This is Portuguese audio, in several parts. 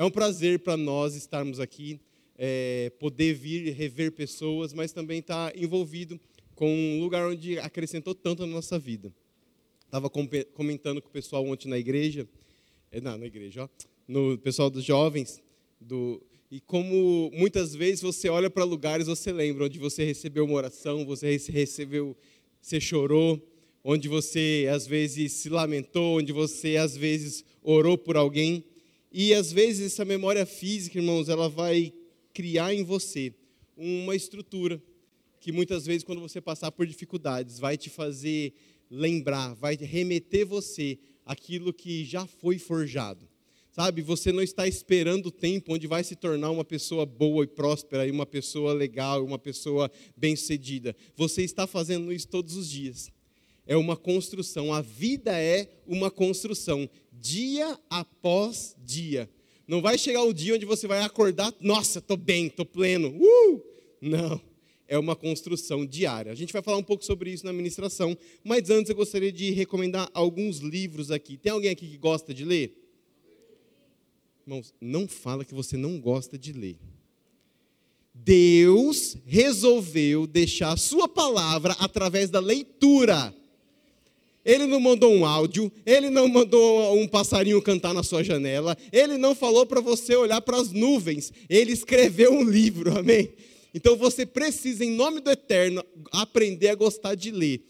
É um prazer para nós estarmos aqui, é, poder vir rever pessoas, mas também estar tá envolvido com um lugar onde acrescentou tanto na nossa vida. Estava comentando com o pessoal ontem na igreja, é, não, na igreja, ó, no pessoal dos jovens, do, e como muitas vezes você olha para lugares, você lembra onde você recebeu uma oração, você recebeu, você chorou, onde você às vezes se lamentou, onde você às vezes orou por alguém. E às vezes essa memória física, irmãos, ela vai criar em você uma estrutura que muitas vezes quando você passar por dificuldades vai te fazer lembrar, vai remeter você aquilo que já foi forjado. Sabe, você não está esperando o tempo onde vai se tornar uma pessoa boa e próspera, e uma pessoa legal, uma pessoa bem-sucedida. Você está fazendo isso todos os dias. É uma construção, a vida é uma construção, dia após dia. Não vai chegar o dia onde você vai acordar, nossa, estou bem, estou pleno. Uh! Não é uma construção diária. A gente vai falar um pouco sobre isso na ministração, mas antes eu gostaria de recomendar alguns livros aqui. Tem alguém aqui que gosta de ler? Irmãos, não fala que você não gosta de ler. Deus resolveu deixar a sua palavra através da leitura. Ele não mandou um áudio, ele não mandou um passarinho cantar na sua janela, ele não falou para você olhar para as nuvens, ele escreveu um livro, amém? Então você precisa, em nome do Eterno, aprender a gostar de ler.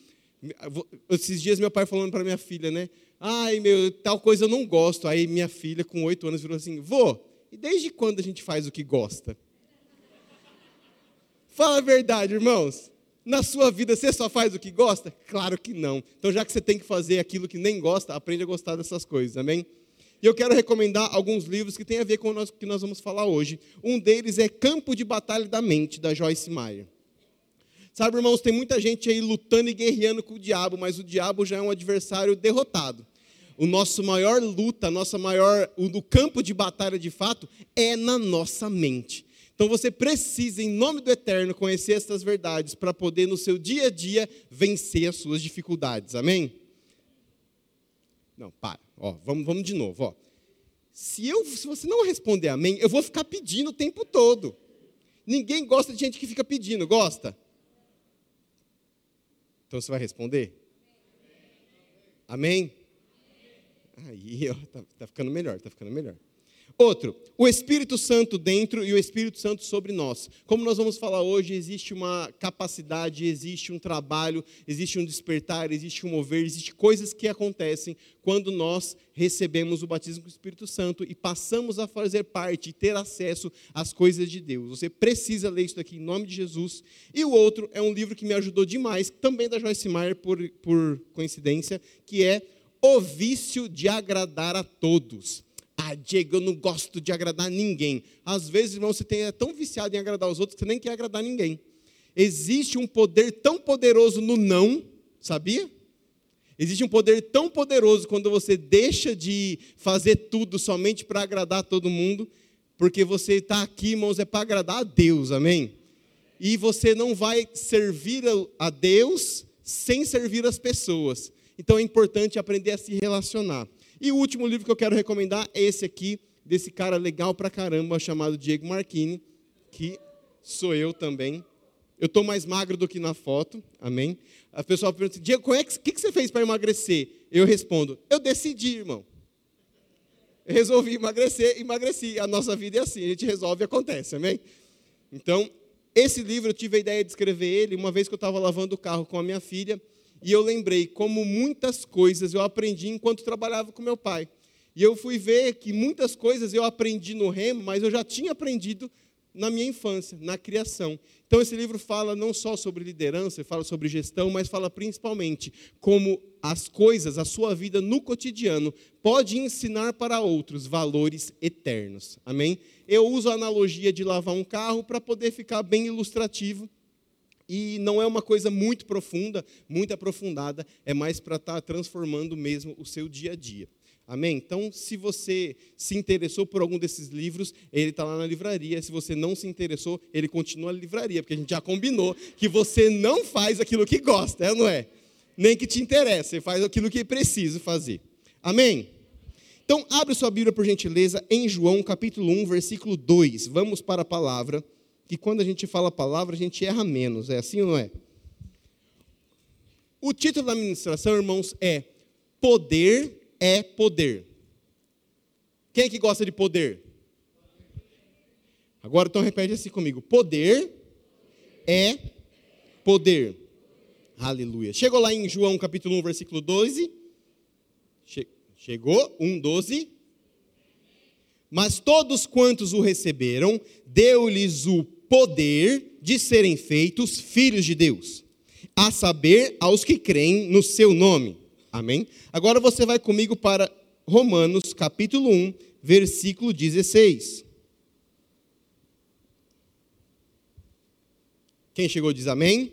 Esses dias meu pai falando para minha filha, né? Ai, meu, tal coisa eu não gosto. Aí minha filha, com oito anos, virou assim: Vô, e desde quando a gente faz o que gosta? Fala a verdade, irmãos. Na sua vida você só faz o que gosta? Claro que não. Então, já que você tem que fazer aquilo que nem gosta, aprende a gostar dessas coisas, amém? E eu quero recomendar alguns livros que têm a ver com o que nós vamos falar hoje. Um deles é Campo de Batalha da Mente, da Joyce Meyer. Sabe, irmãos, tem muita gente aí lutando e guerreando com o diabo, mas o diabo já é um adversário derrotado. O nosso maior luta, nossa maior, o campo de batalha de fato é na nossa mente. Então você precisa, em nome do Eterno, conhecer essas verdades para poder no seu dia a dia vencer as suas dificuldades. Amém? Não, para. Ó, vamos, vamos de novo. Ó. Se, eu, se você não responder amém, eu vou ficar pedindo o tempo todo. Ninguém gosta de gente que fica pedindo, gosta? Então você vai responder? Amém? Aí, ó, tá, tá ficando melhor, tá ficando melhor. Outro, o Espírito Santo dentro e o Espírito Santo sobre nós. Como nós vamos falar hoje, existe uma capacidade, existe um trabalho, existe um despertar, existe um mover, existe coisas que acontecem quando nós recebemos o batismo com o Espírito Santo e passamos a fazer parte e ter acesso às coisas de Deus. Você precisa ler isso aqui em nome de Jesus. E o outro é um livro que me ajudou demais, também da Joyce Meyer, por, por coincidência, que é O Vício de Agradar a Todos. Ah, Diego, eu não gosto de agradar ninguém. Às vezes, irmão, você é tão viciado em agradar os outros que você nem quer agradar ninguém. Existe um poder tão poderoso no não, sabia? Existe um poder tão poderoso quando você deixa de fazer tudo somente para agradar todo mundo, porque você está aqui, irmãos, é para agradar a Deus, amém? E você não vai servir a Deus sem servir as pessoas. Então é importante aprender a se relacionar. E o último livro que eu quero recomendar é esse aqui, desse cara legal pra caramba, chamado Diego Marchini, que sou eu também. Eu estou mais magro do que na foto, amém? A pessoa pergunta, Diego, o é que, que, que você fez para emagrecer? Eu respondo, eu decidi, irmão. Eu resolvi emagrecer, emagreci. A nossa vida é assim, a gente resolve e acontece, amém? Então, esse livro eu tive a ideia de escrever ele uma vez que eu estava lavando o carro com a minha filha e eu lembrei como muitas coisas eu aprendi enquanto trabalhava com meu pai. E eu fui ver que muitas coisas eu aprendi no remo, mas eu já tinha aprendido na minha infância, na criação. Então esse livro fala não só sobre liderança, fala sobre gestão, mas fala principalmente como as coisas, a sua vida no cotidiano pode ensinar para outros valores eternos. Amém? Eu uso a analogia de lavar um carro para poder ficar bem ilustrativo e não é uma coisa muito profunda, muito aprofundada, é mais para estar tá transformando mesmo o seu dia a dia. Amém? Então, se você se interessou por algum desses livros, ele está lá na livraria. Se você não se interessou, ele continua na livraria, porque a gente já combinou que você não faz aquilo que gosta, é ou não é? Nem que te interessa, você faz aquilo que é preciso fazer. Amém? Então, abre sua Bíblia, por gentileza, em João, capítulo 1, versículo 2. Vamos para a palavra, que quando a gente fala a palavra, a gente erra menos. É assim ou não é? O título da ministração, irmãos, é Poder é Poder. Quem é que gosta de poder? Agora, então, repete assim comigo. Poder é poder. Aleluia. Chegou lá em João capítulo 1, versículo 12. Chegou, 1, 12. Mas todos quantos o receberam, deu-lhes o poder de serem feitos filhos de Deus, a saber, aos que creem no seu nome. Amém? Agora você vai comigo para Romanos capítulo 1, versículo 16. Quem chegou diz amém?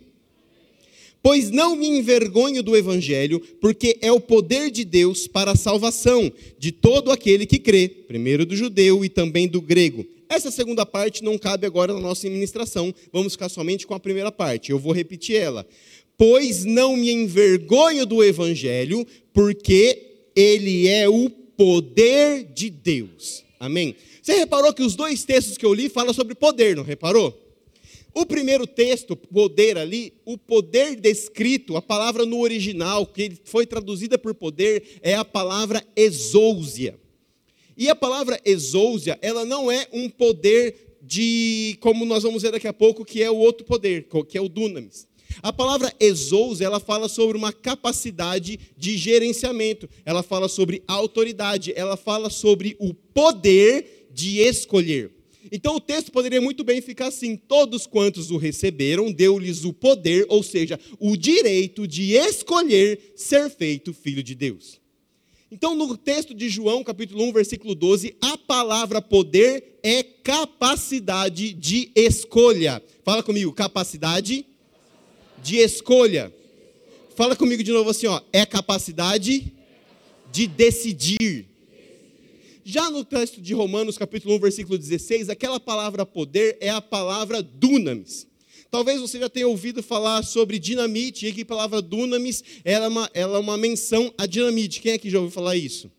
Pois não me envergonho do evangelho, porque é o poder de Deus para a salvação de todo aquele que crê, primeiro do judeu e também do grego. Essa segunda parte não cabe agora na nossa administração, vamos ficar somente com a primeira parte. Eu vou repetir ela. Pois não me envergonho do evangelho, porque ele é o poder de Deus. Amém? Você reparou que os dois textos que eu li falam sobre poder, não reparou? O primeiro texto, poder ali, o poder descrito, a palavra no original, que foi traduzida por poder, é a palavra exousia. E a palavra exousia, ela não é um poder de, como nós vamos ver daqui a pouco, que é o outro poder, que é o dunamis. A palavra exousia, ela fala sobre uma capacidade de gerenciamento, ela fala sobre autoridade, ela fala sobre o poder de escolher. Então o texto poderia muito bem ficar assim: todos quantos o receberam, deu-lhes o poder, ou seja, o direito de escolher ser feito filho de Deus. Então, no texto de João, capítulo 1, versículo 12, a palavra poder é capacidade de escolha. Fala comigo, capacidade de escolha. Fala comigo de novo assim, ó, é capacidade de decidir. Já no texto de Romanos, capítulo 1, versículo 16, aquela palavra poder é a palavra dunamis. Talvez você já tenha ouvido falar sobre dinamite, e que a palavra dunamis ela é, uma, ela é uma menção a dinamite. Quem é que já ouviu falar isso?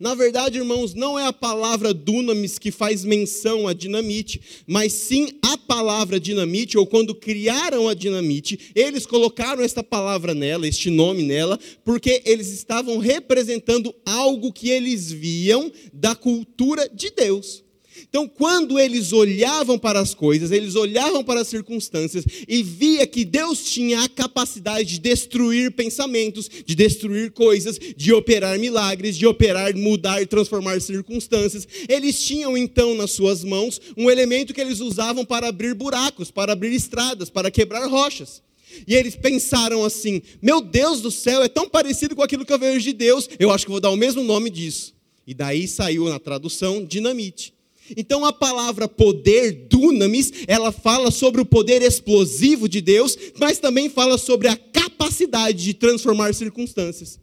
Na verdade, irmãos, não é a palavra dunamis que faz menção a dinamite, mas sim a palavra dinamite, ou quando criaram a dinamite, eles colocaram esta palavra nela, este nome nela, porque eles estavam representando algo que eles viam da cultura de Deus. Então, quando eles olhavam para as coisas, eles olhavam para as circunstâncias e via que Deus tinha a capacidade de destruir pensamentos, de destruir coisas, de operar milagres, de operar, mudar, transformar circunstâncias, eles tinham então nas suas mãos um elemento que eles usavam para abrir buracos, para abrir estradas, para quebrar rochas. E eles pensaram assim: meu Deus do céu, é tão parecido com aquilo que eu vejo de Deus, eu acho que vou dar o mesmo nome disso. E daí saiu na tradução dinamite. Então a palavra poder, dunamis, ela fala sobre o poder explosivo de Deus, mas também fala sobre a capacidade de transformar circunstâncias.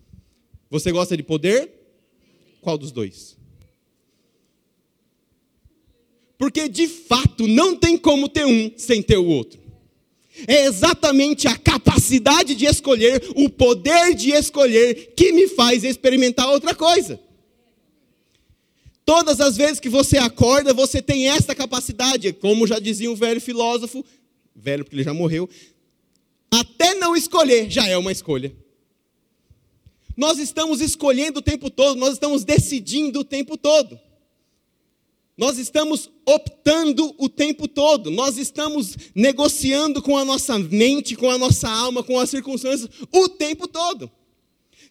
Você gosta de poder? Qual dos dois? Porque de fato não tem como ter um sem ter o outro. É exatamente a capacidade de escolher, o poder de escolher, que me faz experimentar outra coisa. Todas as vezes que você acorda, você tem esta capacidade, como já dizia um velho filósofo, velho porque ele já morreu, até não escolher já é uma escolha. Nós estamos escolhendo o tempo todo, nós estamos decidindo o tempo todo. Nós estamos optando o tempo todo, nós estamos negociando com a nossa mente, com a nossa alma, com as circunstâncias o tempo todo.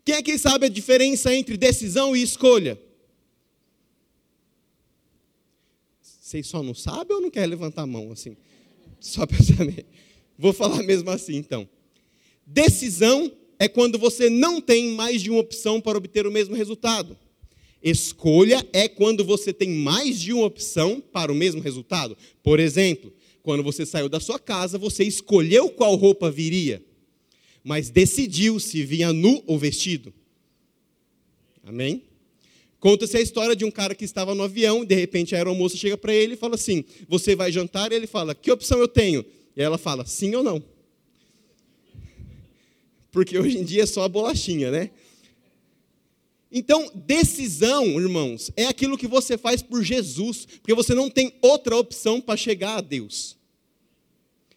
Quem é que sabe a diferença entre decisão e escolha? Vocês só não sabem ou não querem levantar a mão assim? Só para saber. Vou falar mesmo assim então. Decisão é quando você não tem mais de uma opção para obter o mesmo resultado. Escolha é quando você tem mais de uma opção para o mesmo resultado. Por exemplo, quando você saiu da sua casa, você escolheu qual roupa viria, mas decidiu se vinha nu ou vestido. Amém? Conta-se a história de um cara que estava no avião, de repente a aeromoça chega para ele e fala assim: Você vai jantar? E ele fala: Que opção eu tenho? E ela fala: Sim ou não? Porque hoje em dia é só a bolachinha, né? Então, decisão, irmãos, é aquilo que você faz por Jesus, porque você não tem outra opção para chegar a Deus.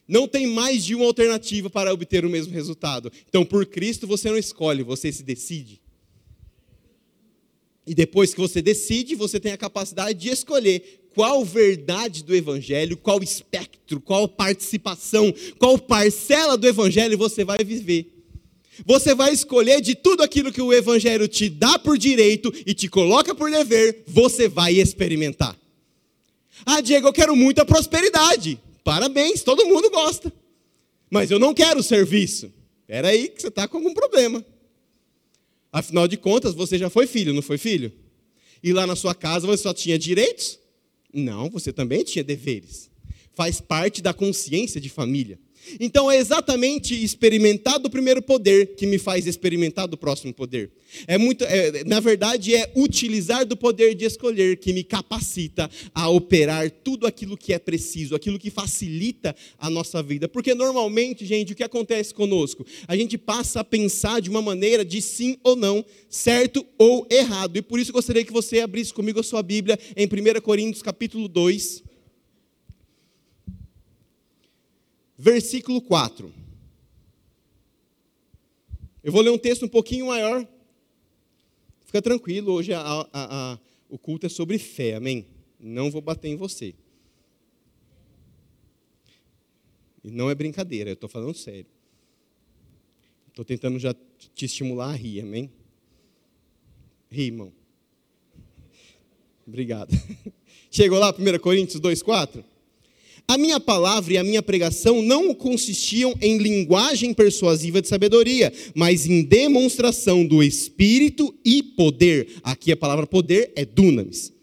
Não tem mais de uma alternativa para obter o mesmo resultado. Então, por Cristo, você não escolhe, você se decide. E depois que você decide, você tem a capacidade de escolher qual verdade do Evangelho, qual espectro, qual participação, qual parcela do Evangelho você vai viver. Você vai escolher de tudo aquilo que o Evangelho te dá por direito e te coloca por dever, você vai experimentar. Ah, Diego, eu quero muita prosperidade. Parabéns, todo mundo gosta. Mas eu não quero serviço. Espera aí que você está com algum problema. Afinal de contas, você já foi filho, não foi filho? E lá na sua casa você só tinha direitos? Não, você também tinha deveres. Faz parte da consciência de família. Então é exatamente experimentar do primeiro poder que me faz experimentar do próximo poder. É muito, é, na verdade, é utilizar do poder de escolher que me capacita a operar tudo aquilo que é preciso, aquilo que facilita a nossa vida. Porque normalmente, gente, o que acontece conosco? A gente passa a pensar de uma maneira de sim ou não, certo ou errado. E por isso gostaria que você abrisse comigo a sua Bíblia em 1 Coríntios capítulo 2. Versículo 4. Eu vou ler um texto um pouquinho maior. Fica tranquilo, hoje a, a, a, o culto é sobre fé, amém? Não vou bater em você. E não é brincadeira, eu estou falando sério. Estou tentando já te estimular a rir, amém? Ri, irmão. Obrigado. Chegou lá, 1 Coríntios 2, 4? A minha palavra e a minha pregação não consistiam em linguagem persuasiva de sabedoria, mas em demonstração do Espírito e poder. Aqui a palavra poder é dunamis.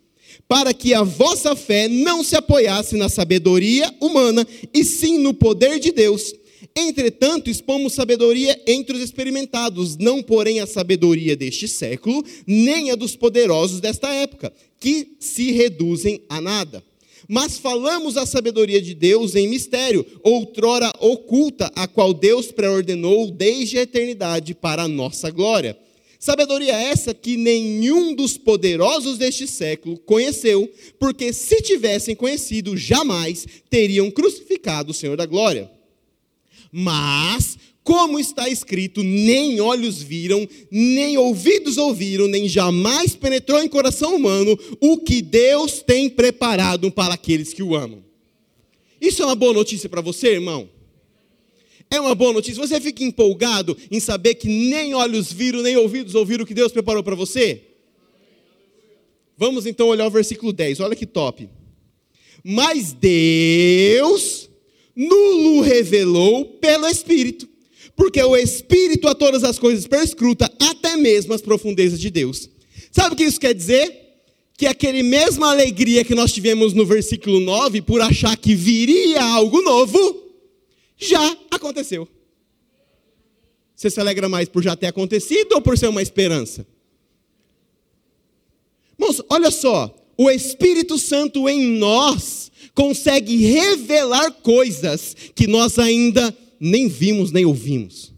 Para que a vossa fé não se apoiasse na sabedoria humana, e sim no poder de Deus. Entretanto, expomos sabedoria entre os experimentados, não porém a sabedoria deste século, nem a dos poderosos desta época, que se reduzem a nada mas falamos a sabedoria de Deus em mistério, outrora oculta, a qual Deus preordenou desde a eternidade para a nossa glória. Sabedoria essa que nenhum dos poderosos deste século conheceu, porque se tivessem conhecido, jamais teriam crucificado o Senhor da glória. Mas como está escrito, nem olhos viram, nem ouvidos ouviram, nem jamais penetrou em coração humano o que Deus tem preparado para aqueles que o amam. Isso é uma boa notícia para você, irmão? É uma boa notícia. Você fica empolgado em saber que nem olhos viram, nem ouvidos ouviram o que Deus preparou para você? Vamos então olhar o versículo 10. Olha que top. Mas Deus nulo revelou pelo Espírito porque o Espírito a todas as coisas perscruta, até mesmo as profundezas de Deus. Sabe o que isso quer dizer? Que aquele mesma alegria que nós tivemos no versículo 9, por achar que viria algo novo, já aconteceu. Você se alegra mais por já ter acontecido ou por ser uma esperança? Irmãos, olha só, o Espírito Santo em nós consegue revelar coisas que nós ainda nem vimos nem ouvimos.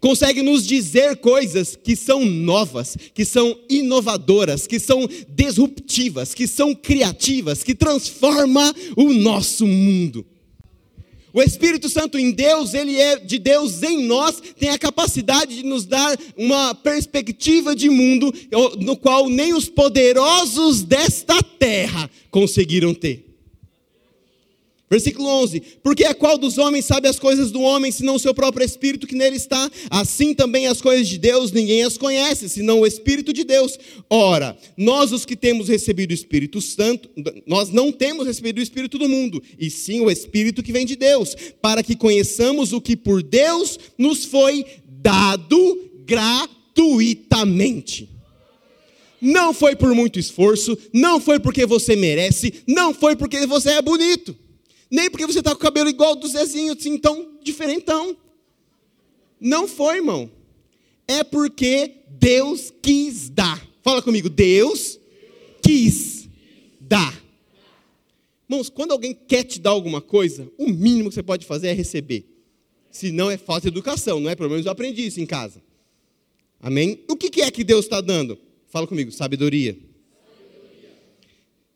Consegue nos dizer coisas que são novas, que são inovadoras, que são disruptivas, que são criativas, que transforma o nosso mundo. O Espírito Santo em Deus, ele é de Deus em nós, tem a capacidade de nos dar uma perspectiva de mundo no qual nem os poderosos desta terra conseguiram ter. Versículo 11: Porque a qual dos homens sabe as coisas do homem, senão o seu próprio espírito que nele está? Assim também as coisas de Deus ninguém as conhece, senão o Espírito de Deus. Ora, nós os que temos recebido o Espírito Santo, nós não temos recebido o Espírito do mundo, e sim o Espírito que vem de Deus, para que conheçamos o que por Deus nos foi dado gratuitamente. Não foi por muito esforço, não foi porque você merece, não foi porque você é bonito nem porque você está com o cabelo igual do Zezinho, assim, tão diferentão. Não foi, irmão. É porque Deus quis dar. Fala comigo, Deus quis dar. Irmãos, quando alguém quer te dar alguma coisa, o mínimo que você pode fazer é receber. Se não é falta de educação, não é? Pelo menos eu aprendi isso em casa. Amém? O que é que Deus está dando? Fala comigo, sabedoria.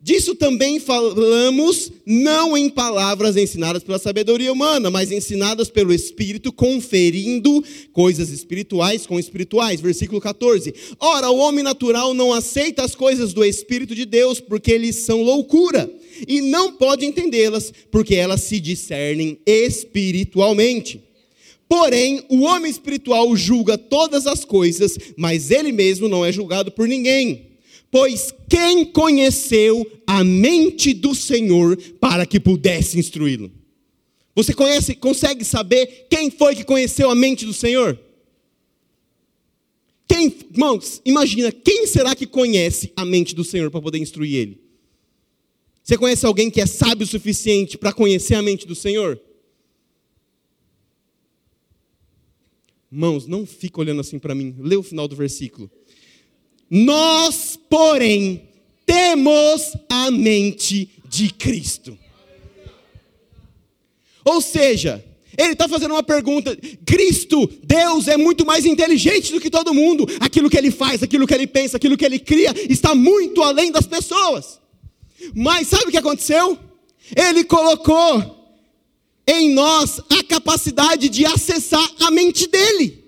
Disso também falamos, não em palavras ensinadas pela sabedoria humana, mas ensinadas pelo Espírito, conferindo coisas espirituais com espirituais. Versículo 14. Ora, o homem natural não aceita as coisas do Espírito de Deus, porque eles são loucura, e não pode entendê-las, porque elas se discernem espiritualmente. Porém, o homem espiritual julga todas as coisas, mas ele mesmo não é julgado por ninguém. Pois quem conheceu a mente do Senhor para que pudesse instruí-lo? Você conhece, consegue saber quem foi que conheceu a mente do Senhor? Quem, irmãos, imagina, quem será que conhece a mente do Senhor para poder instruir ele? Você conhece alguém que é sábio o suficiente para conhecer a mente do Senhor? Mãos, não fica olhando assim para mim. Lê o final do versículo. Nós, porém, temos a mente de Cristo. Ou seja, ele está fazendo uma pergunta: Cristo, Deus é muito mais inteligente do que todo mundo. Aquilo que ele faz, aquilo que ele pensa, aquilo que ele cria, está muito além das pessoas. Mas sabe o que aconteceu? Ele colocou em nós a capacidade de acessar a mente dele.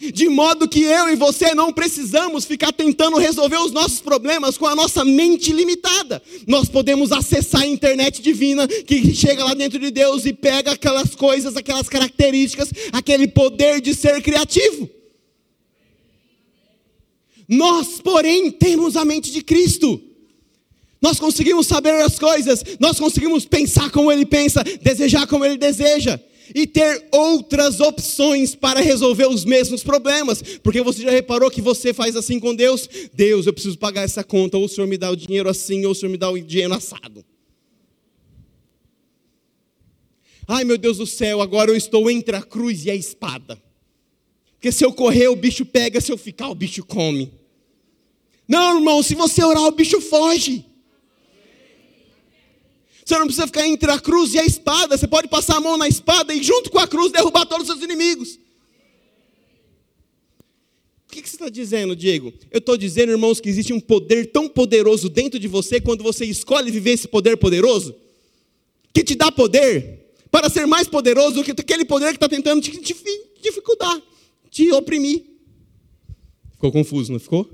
De modo que eu e você não precisamos ficar tentando resolver os nossos problemas com a nossa mente limitada. Nós podemos acessar a internet divina que chega lá dentro de Deus e pega aquelas coisas, aquelas características, aquele poder de ser criativo. Nós, porém, temos a mente de Cristo. Nós conseguimos saber as coisas, nós conseguimos pensar como ele pensa, desejar como ele deseja e ter outras opções para resolver os mesmos problemas. Porque você já reparou que você faz assim com Deus? Deus, eu preciso pagar essa conta, ou o Senhor me dá o dinheiro assim, ou o Senhor me dá o dinheiro assado. Ai meu Deus do céu, agora eu estou entre a cruz e a espada. Porque se eu correr, o bicho pega, se eu ficar, o bicho come. Não, irmão, se você orar, o bicho foge. Você não precisa ficar entre a cruz e a espada. Você pode passar a mão na espada e, junto com a cruz, derrubar todos os seus inimigos. O que, você está dizendo, Diego? Eu estou dizendo, irmãos, que existe um poder tão poderoso dentro de você quando você escolhe viver esse poder poderoso, que te dá poder para ser mais poderoso do que aquele poder que está tentando te, dificultar, te oprimir. Ficou confuso, não ficou?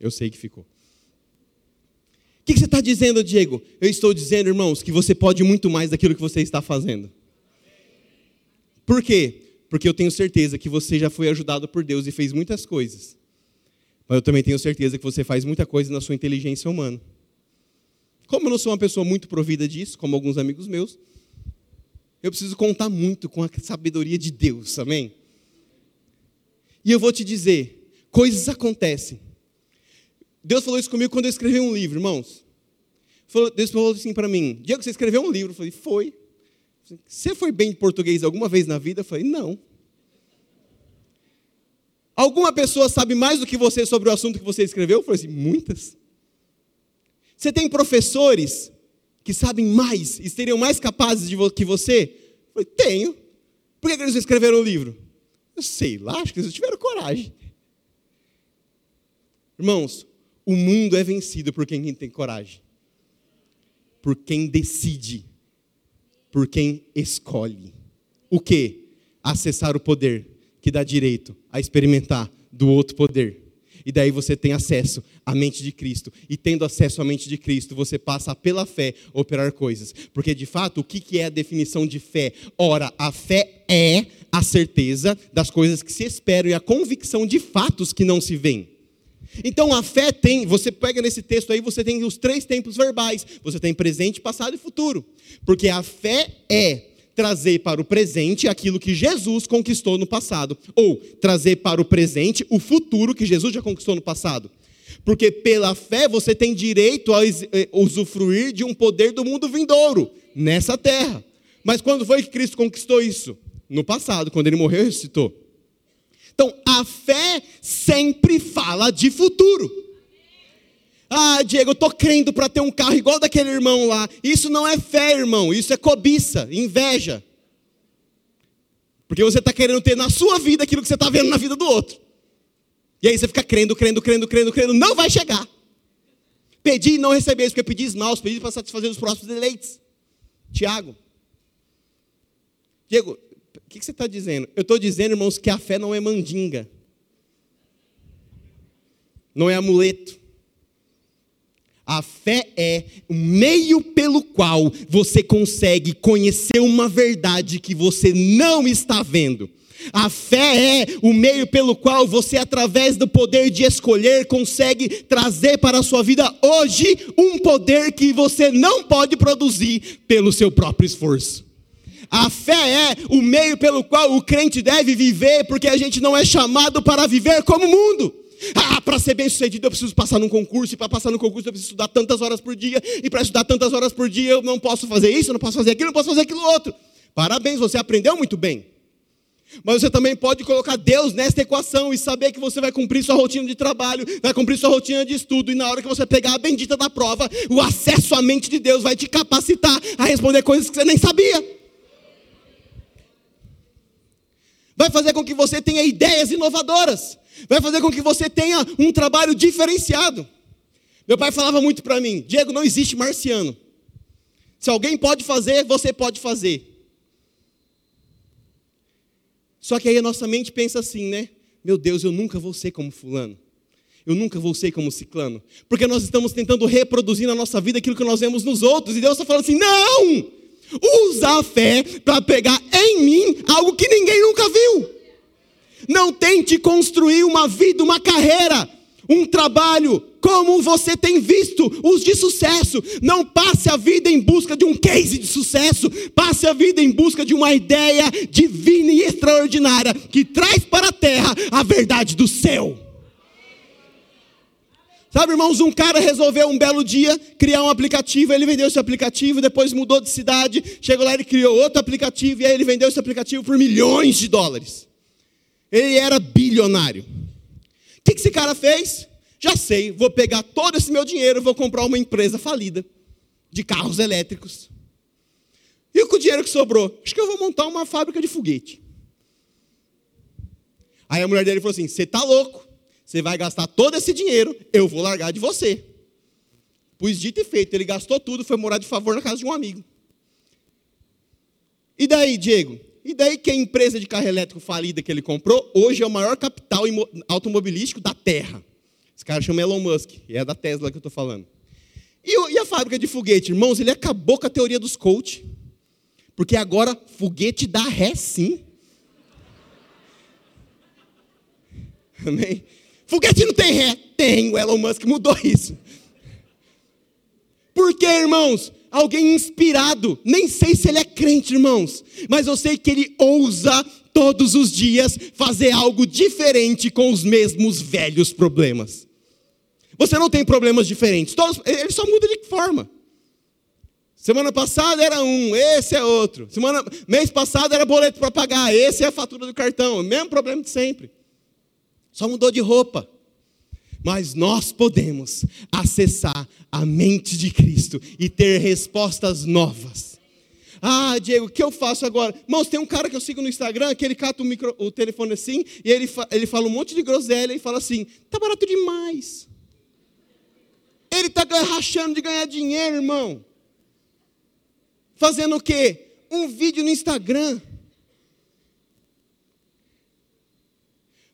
Eu sei que ficou que você está dizendo, Diego? Eu estou dizendo, irmãos, que você pode muito mais daquilo que você está fazendo. Por quê? Porque eu tenho certeza que você já foi ajudado por Deus e fez muitas coisas. Mas eu também tenho certeza que você faz muita coisa na sua inteligência humana. Como eu não sou uma pessoa muito provida disso, como alguns amigos meus, eu preciso contar muito com a sabedoria de Deus, amém? E eu vou te dizer, coisas acontecem Deus falou isso comigo quando eu escrevi um livro, irmãos. Deus falou assim para mim: Diego, você escreveu um livro? Eu falei: Foi. Você foi bem em português alguma vez na vida? Eu falei: Não. Alguma pessoa sabe mais do que você sobre o assunto que você escreveu? Eu falei assim: Muitas. Você tem professores que sabem mais e seriam mais capazes de que você? Eu falei: Tenho. Por que eles escreveram o livro? Eu sei lá, acho que eles tiveram coragem. Irmãos, o mundo é vencido por quem tem coragem, por quem decide, por quem escolhe. O que? Acessar o poder que dá direito a experimentar do outro poder. E daí você tem acesso à mente de Cristo. E tendo acesso à mente de Cristo, você passa pela fé a operar coisas. Porque de fato, o que é a definição de fé? Ora, a fé é a certeza das coisas que se esperam e a convicção de fatos que não se veem. Então a fé tem, você pega nesse texto aí, você tem os três tempos verbais. Você tem presente, passado e futuro. Porque a fé é trazer para o presente aquilo que Jesus conquistou no passado, ou trazer para o presente o futuro que Jesus já conquistou no passado. Porque pela fé você tem direito a eh, usufruir de um poder do mundo vindouro nessa terra. Mas quando foi que Cristo conquistou isso? No passado, quando ele morreu e ressuscitou. Então, a fé sempre fala de futuro. Ah, Diego, eu estou crendo para ter um carro igual daquele irmão lá. Isso não é fé, irmão. Isso é cobiça, inveja. Porque você está querendo ter na sua vida aquilo que você está vendo na vida do outro. E aí você fica crendo, crendo, crendo, crendo, crendo, não vai chegar. Pedir e não receber, porque pedir maus, pedir para satisfazer os próximos deleites. Tiago. Diego, o que, você está dizendo? Eu estou dizendo, irmãos, que a fé não é mandinga. Não é amuleto. A fé é o meio pelo qual você consegue conhecer uma verdade que você não está vendo. A fé é o meio pelo qual você, através do poder de escolher, consegue trazer para a sua vida hoje um poder que você não pode produzir pelo seu próprio esforço. A fé é o meio pelo qual o crente deve viver, porque a gente não é chamado para viver como o mundo. Ah, para ser bem sucedido eu preciso passar num concurso, e para passar no concurso eu preciso estudar tantas horas por dia, e para estudar tantas horas por dia eu não posso fazer isso, eu não posso fazer aquilo, não posso fazer aquilo outro. Parabéns, você aprendeu muito bem. Mas você também pode colocar Deus nesta equação e saber que você vai cumprir sua rotina de trabalho, vai cumprir sua rotina de estudo, e na hora que você pegar a bendita da prova, o acesso à mente de Deus vai te capacitar a responder coisas que você nem sabia. Vai fazer com que você tenha ideias inovadoras, vai fazer com que você tenha um trabalho diferenciado. Meu pai falava muito para mim: Diego, não existe marciano. Se alguém pode fazer, você pode fazer. Só que aí a nossa mente pensa assim, né? Meu Deus, eu nunca vou ser como fulano. Eu nunca vou ser como ciclano. Porque nós estamos tentando reproduzir na nossa vida aquilo que nós vemos nos outros. E Deus está falando assim: não! Usa a fé para pegar em mim algo que ninguém nunca viu. Não tente construir uma vida, uma carreira, um trabalho como você tem visto os de sucesso. Não passe a vida em busca de um case de sucesso, passe a vida em busca de uma ideia divina e extraordinária que traz para a terra a verdade do céu. Sabe, irmãos, um cara resolveu um belo dia criar um aplicativo, ele vendeu esse aplicativo, depois mudou de cidade, chegou lá e criou outro aplicativo, e aí ele vendeu esse aplicativo por milhões de dólares. Ele era bilionário. O que esse cara fez? Já sei, vou pegar todo esse meu dinheiro, vou comprar uma empresa falida de carros elétricos. E com o dinheiro que sobrou? Acho que eu vou montar uma fábrica de foguete. Aí a mulher dele falou assim: Você está louco? Você vai gastar todo esse dinheiro, eu vou largar de você. Pois dito e feito, ele gastou tudo, foi morar de favor na casa de um amigo. E daí, Diego? E daí que a empresa de carro elétrico falida que ele comprou, hoje é o maior capital automobilístico da Terra. Esse cara chama Elon Musk, e é da Tesla que eu estou falando. E, e, a fábrica de foguete? Irmãos, ele acabou com a teoria dos coach. Porque agora foguete dá ré sim. Amém? Foguete não tem ré. Tem, o Elon Musk mudou isso. Por quê, irmãos? Alguém inspirado, nem sei se ele é crente, irmãos, mas eu sei que ele ousa todos os dias fazer algo diferente com os mesmos velhos problemas. Você não tem problemas diferentes, todos, ele só muda de forma. Semana passada era um, esse é outro. Semana, mês passado era boleto para pagar, esse é a fatura do cartão, mesmo problema de sempre. Só mudou de roupa. Mas nós podemos acessar a mente de Cristo e ter respostas novas. Ah, Diego, o que eu faço agora? Irmãos, tem um cara que eu sigo no Instagram que ele cata o, micro, o telefone assim e ele, fa, ele fala um monte de groselha e fala assim: tá barato demais. Ele está rachando de ganhar dinheiro, irmão. Fazendo o quê? Um vídeo no Instagram.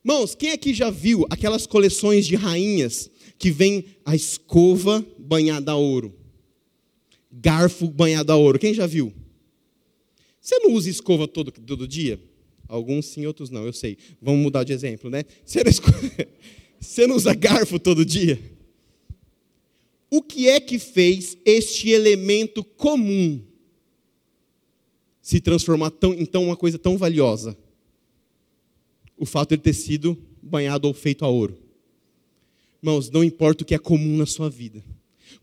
Irmãos, quem aqui já viu aquelas coleções de rainhas que vem a escova banhada a ouro? Garfo banhado a ouro. Quem já viu? Você não usa escova todo, todo dia? Alguns sim, outros não, eu sei. Vamos mudar de exemplo, né? Você não, escova... Você não usa garfo todo dia? O que é que fez este elemento comum se transformar tão, em tão, uma coisa tão valiosa? O fato de ele ter sido banhado ou feito a ouro. Irmãos, não importa o que é comum na sua vida,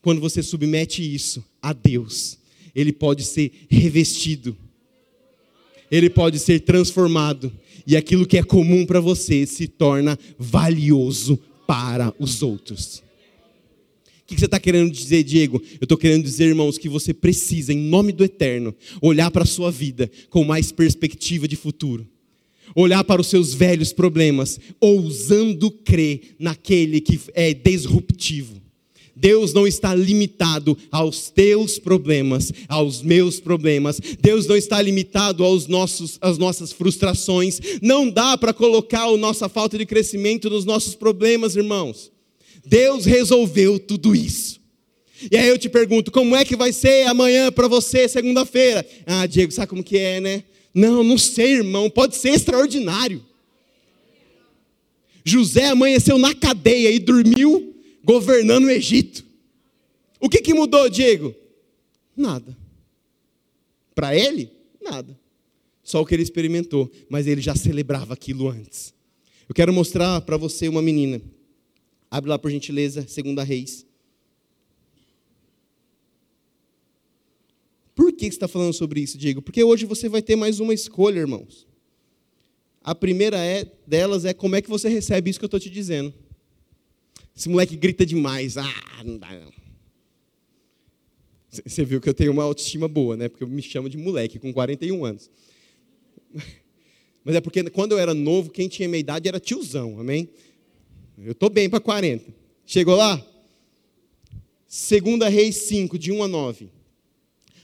quando você submete isso a Deus, ele pode ser revestido, ele pode ser transformado, e aquilo que é comum para você se torna valioso para os outros. O que você está querendo dizer, Diego? Eu estou querendo dizer, irmãos, que você precisa, em nome do eterno, olhar para a sua vida com mais perspectiva de futuro olhar para os seus velhos problemas, ousando crer naquele que é disruptivo. Deus não está limitado aos teus problemas, aos meus problemas. Deus não está limitado aos nossos, às nossas frustrações. Não dá para colocar a nossa falta de crescimento nos nossos problemas, irmãos. Deus resolveu tudo isso. E aí eu te pergunto, como é que vai ser amanhã para você, segunda-feira? Ah, Diego, sabe como que é, né? Não, não sei, irmão, pode ser extraordinário. José amanheceu na cadeia e dormiu governando o Egito. O que, que mudou, Diego? Nada. Para ele, nada. Só o que ele experimentou, mas ele já celebrava aquilo antes. Eu quero mostrar para você uma menina. Abre lá, por gentileza, Segunda Reis. Por que você está falando sobre isso, Diego? Porque hoje você vai ter mais uma escolha, irmãos. A primeira é, delas é como é que você recebe isso que eu estou te dizendo. Esse moleque grita demais. Ah, não dá não. Você viu que eu tenho uma autoestima boa, né? Porque eu me chamo de moleque com 41 anos. Mas é porque quando eu era novo, quem tinha minha idade era tiozão, amém? Eu estou bem para 40. Chegou lá? Segunda Reis 5, de 1 a 9.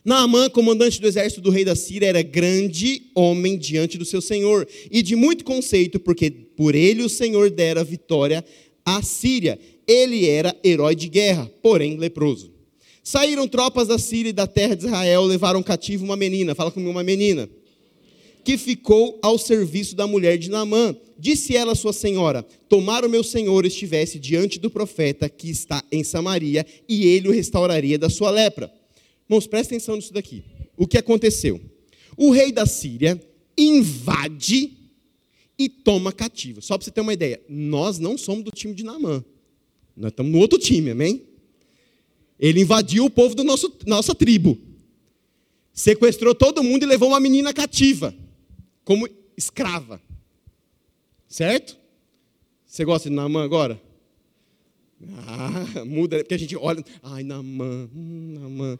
Naamã, comandante do exército do rei da Síria, era grande homem diante do seu senhor e de muito conceito, porque por ele o senhor dera vitória à Síria. Ele era herói de guerra, porém leproso. Saíram tropas da Síria e da terra de Israel, levaram cativo uma menina, fala comigo, uma menina, que ficou ao serviço da mulher de Naamã. Disse ela à sua senhora: Tomara o meu senhor estivesse diante do profeta que está em Samaria, e ele o restauraria da sua lepra. Irmãos, prestem atenção nisso daqui. O que aconteceu? O rei da Síria invade e toma cativo. Só para você ter uma ideia, nós não somos do time de Naamã. Nós estamos no outro time, amém? Ele invadiu o povo da nossa tribo. Sequestrou todo mundo e levou uma menina cativa, como escrava. Certo? Você gosta de Naamã agora? Ah, muda, porque a gente olha, ai, Naamã, hum.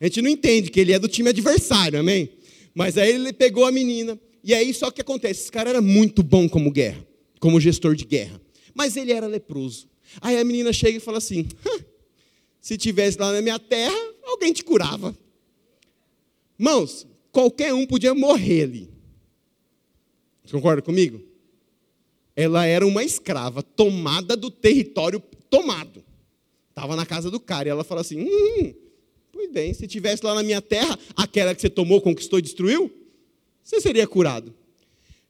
A gente não entende que ele é do time adversário, amém? Mas aí ele pegou a menina, e aí só que acontece, esse cara era muito bom como guerra, como gestor de guerra. Mas ele era leproso. Aí a menina chega e fala assim: se tivesse lá na minha terra, alguém te curava. Mãos, qualquer um podia morrer ali. Você concorda comigo? Ela era uma escrava tomada do território tomado. Estava na casa do cara e ela falou assim: hum, pois bem, se tivesse lá na minha terra, aquela que você tomou, conquistou e destruiu, você seria curado.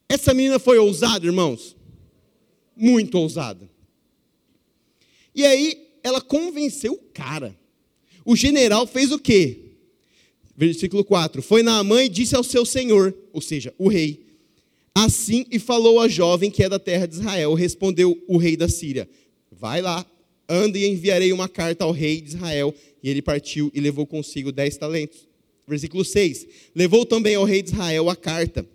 Essa menina foi ousada, irmãos? Muito ousada. E aí, ela convenceu o cara. O general fez o quê? Versículo 4: Foi na mãe e disse ao seu senhor, ou seja, o rei, assim e falou a jovem que é da terra de Israel. Respondeu o rei da Síria: Vai lá, anda e enviarei uma carta ao rei de Israel. E ele partiu e levou consigo dez talentos. Versículo 6: Levou também ao rei de Israel a carta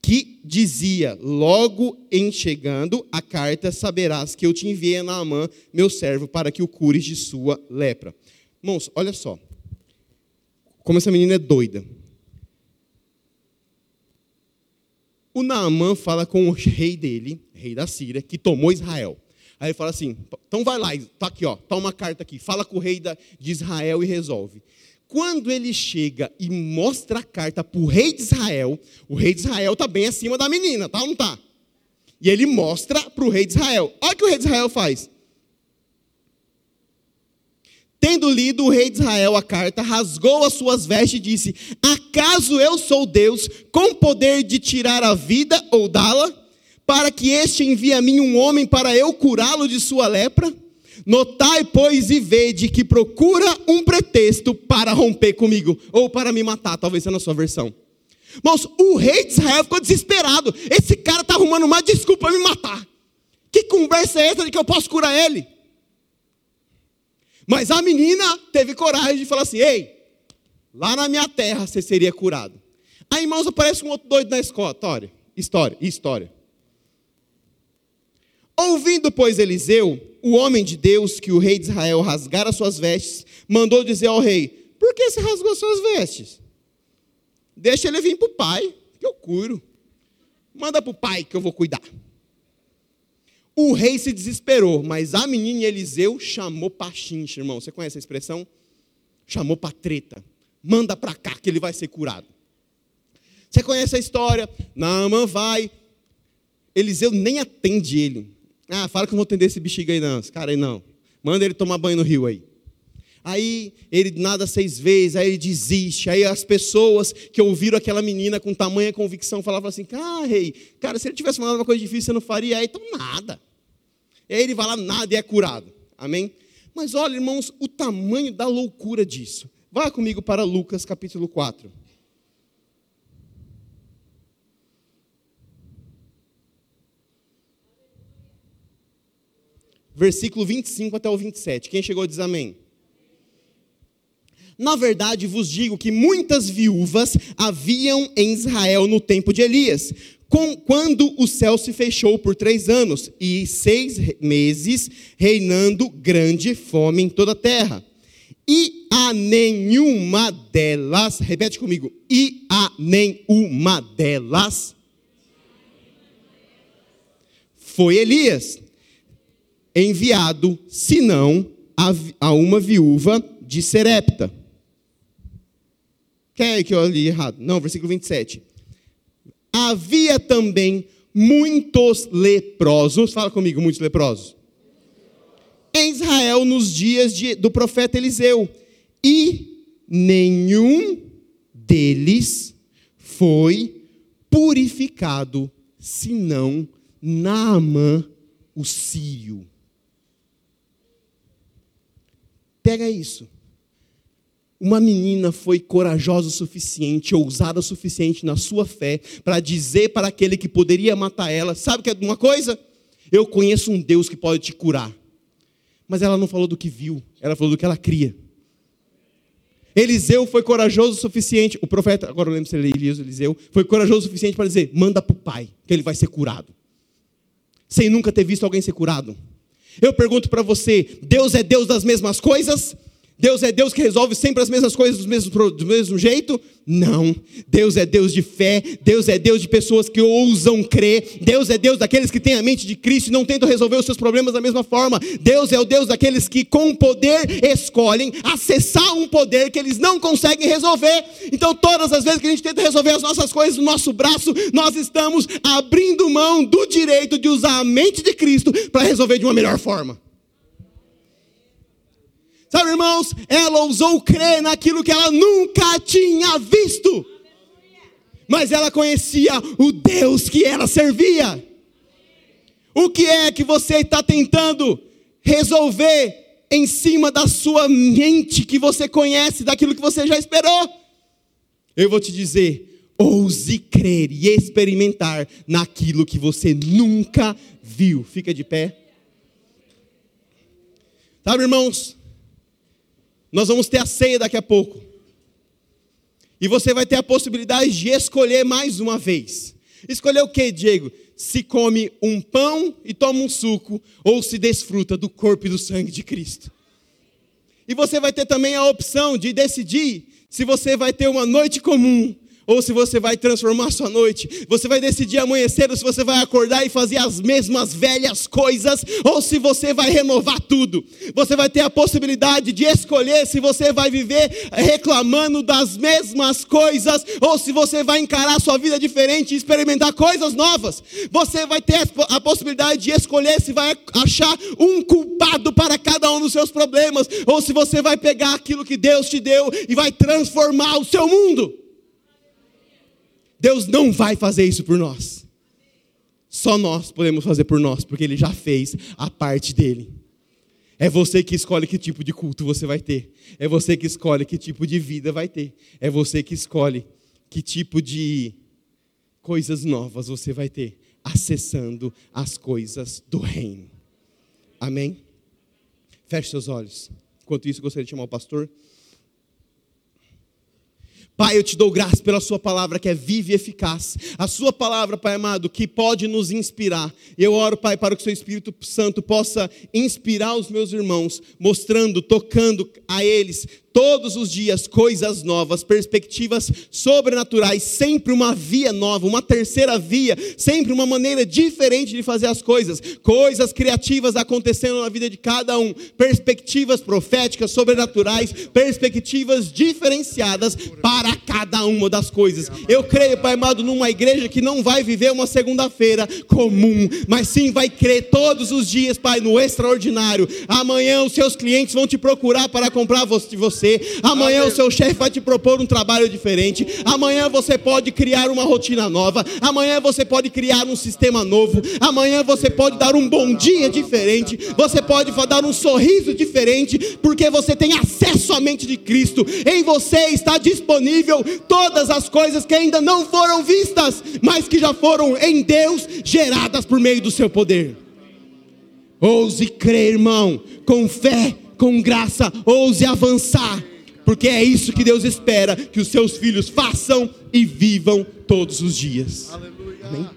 que dizia: Logo em chegando a carta, saberás que eu te enviei a Naamã, meu servo, para que o cures de sua lepra. Irmãos, olha só. Como essa menina é doida. O Naamã fala com o rei dele, rei da Síria, que tomou Israel. Aí ele fala assim: então vai lá, está aqui, ó, tá uma carta aqui, fala com o rei de Israel e resolve. Quando ele chega e mostra a carta para o rei de Israel, o rei de Israel está bem acima da menina, tá ou não está? E ele mostra para o rei de Israel. Olha o que o rei de Israel faz. Tendo lido o rei de Israel a carta, rasgou as suas vestes e disse: Acaso eu sou Deus com poder de tirar a vida ou dá-la, para que este envie a mim um homem para eu curá-lo de sua lepra? Notai, pois, e vede que procura um pretexto para romper comigo, ou para me matar, talvez seja na sua versão. Irmãos, o rei de Israel ficou desesperado. Esse cara está arrumando uma desculpa para me matar. Que conversa é essa de que eu posso curar ele? Mas a menina teve coragem de falar assim: Ei, lá na minha terra você seria curado. Aí, irmãos, aparece um outro doido na escola. História, história, história. Ouvindo, pois, Eliseu, o homem de Deus, que o rei de Israel rasgara suas vestes, mandou dizer ao rei: Por que você rasgou suas vestes? Deixa ele vir para o pai, que eu curo. Manda para o pai que eu vou cuidar. O rei se desesperou, mas a menina Eliseu chamou para chincha, irmão. Você conhece a expressão? Chamou para treta. Manda para cá que ele vai ser curado. Você conhece a história? Naamã vai. Eliseu nem atende ele. Ah, fala que eu vou atender esse bexiga aí não. Esse cara aí não. Manda ele tomar banho no rio aí. Aí ele nada seis vezes, aí ele desiste. Aí as pessoas que ouviram aquela menina com tamanha convicção falavam assim: Ah, rei, cara, se ele tivesse falado uma coisa difícil, você não faria? Aí, então nada. Aí ele vai lá, nada e é curado. Amém? Mas olha, irmãos, o tamanho da loucura disso. Vá comigo para Lucas capítulo 4. Versículo 25 até o 27. Quem chegou diz amém. Na verdade, vos digo que muitas viúvas haviam em Israel no tempo de Elias, com, quando o céu se fechou por três anos e seis meses, reinando grande fome em toda a terra. E a nenhuma delas, repete comigo, e a nenhuma delas foi Elias enviado, senão a, a uma viúva de Serepta. Quer que eu li errado? Não, versículo 27 havia também muitos leprosos, fala comigo, muitos leprosos, em Israel nos dias de, do profeta Eliseu, e nenhum deles foi purificado, senão Naamã, o sírio. Pega isso uma menina foi corajosa o suficiente, ousada o suficiente na sua fé, para dizer para aquele que poderia matar ela: sabe que é uma coisa? Eu conheço um Deus que pode te curar. Mas ela não falou do que viu, ela falou do que ela cria. Eliseu foi corajoso o suficiente, o profeta, agora eu lembro se ele é Elias, Eliseu, foi corajoso o suficiente para dizer: manda para o pai, que ele vai ser curado. Sem nunca ter visto alguém ser curado. Eu pergunto para você: Deus é Deus das mesmas coisas? Deus é Deus que resolve sempre as mesmas coisas do mesmo, do mesmo jeito? Não. Deus é Deus de fé, Deus é Deus de pessoas que ousam crer, Deus é Deus daqueles que têm a mente de Cristo e não tentam resolver os seus problemas da mesma forma. Deus é o Deus daqueles que, com poder, escolhem acessar um poder que eles não conseguem resolver. Então, todas as vezes que a gente tenta resolver as nossas coisas no nosso braço, nós estamos abrindo mão do direito de usar a mente de Cristo para resolver de uma melhor forma. Sabe, irmãos, ela ousou crer naquilo que ela nunca tinha visto. Mas ela conhecia o Deus que ela servia. O que é que você está tentando resolver em cima da sua mente que você conhece, daquilo que você já esperou? Eu vou te dizer, ouse crer e experimentar naquilo que você nunca viu. Fica de pé. Sabe, irmãos, nós vamos ter a ceia daqui a pouco. E você vai ter a possibilidade de escolher mais uma vez. Escolher o que, Diego? Se come um pão e toma um suco, ou se desfruta do corpo e do sangue de Cristo. E você vai ter também a opção de decidir se você vai ter uma noite comum ou se você vai transformar sua noite. Você vai decidir amanhã cedo se você vai acordar e fazer as mesmas velhas coisas, ou se você vai renovar tudo. Você vai ter a possibilidade de escolher se você vai viver reclamando das mesmas coisas, ou se você vai encarar sua vida diferente e experimentar coisas novas. Você vai ter a possibilidade de escolher se vai achar um culpado para cada um dos seus problemas, ou se você vai pegar aquilo que Deus te deu e vai transformar o seu mundo. Deus não vai fazer isso por nós. Só nós podemos fazer por nós, porque Ele já fez a parte dele. É você que escolhe que tipo de culto você vai ter. É você que escolhe que tipo de vida vai ter. É você que escolhe que tipo de coisas novas você vai ter, acessando as coisas do reino. Amém? Feche seus olhos. Enquanto isso, gostaria de chamar o pastor. Pai, eu te dou graça pela Sua palavra que é viva e eficaz. A Sua palavra, Pai amado, que pode nos inspirar. Eu oro, Pai, para que o Seu Espírito Santo possa inspirar os meus irmãos, mostrando, tocando a eles todos os dias coisas novas, perspectivas sobrenaturais, sempre uma via nova, uma terceira via, sempre uma maneira diferente de fazer as coisas, coisas criativas acontecendo na vida de cada um, perspectivas proféticas, sobrenaturais, perspectivas diferenciadas para cada uma das coisas. Eu creio, Pai amado, numa igreja que não vai viver uma segunda-feira comum, mas sim vai crer todos os dias, Pai, no extraordinário. Amanhã os seus clientes vão te procurar para comprar você. Amanhã o seu chefe vai te propor um trabalho diferente. Amanhã você pode criar uma rotina nova. Amanhã você pode criar um sistema novo. Amanhã você pode dar um bom dia diferente. Você pode dar um sorriso diferente, porque você tem acesso à mente de Cristo. Em você está disponível todas as coisas que ainda não foram vistas, mas que já foram em Deus geradas por meio do seu poder. Ouse crer, irmão, com fé, com graça, ouse avançar, porque é isso que Deus espera que os seus filhos façam e vivam todos os dias. Aleluia. Amém?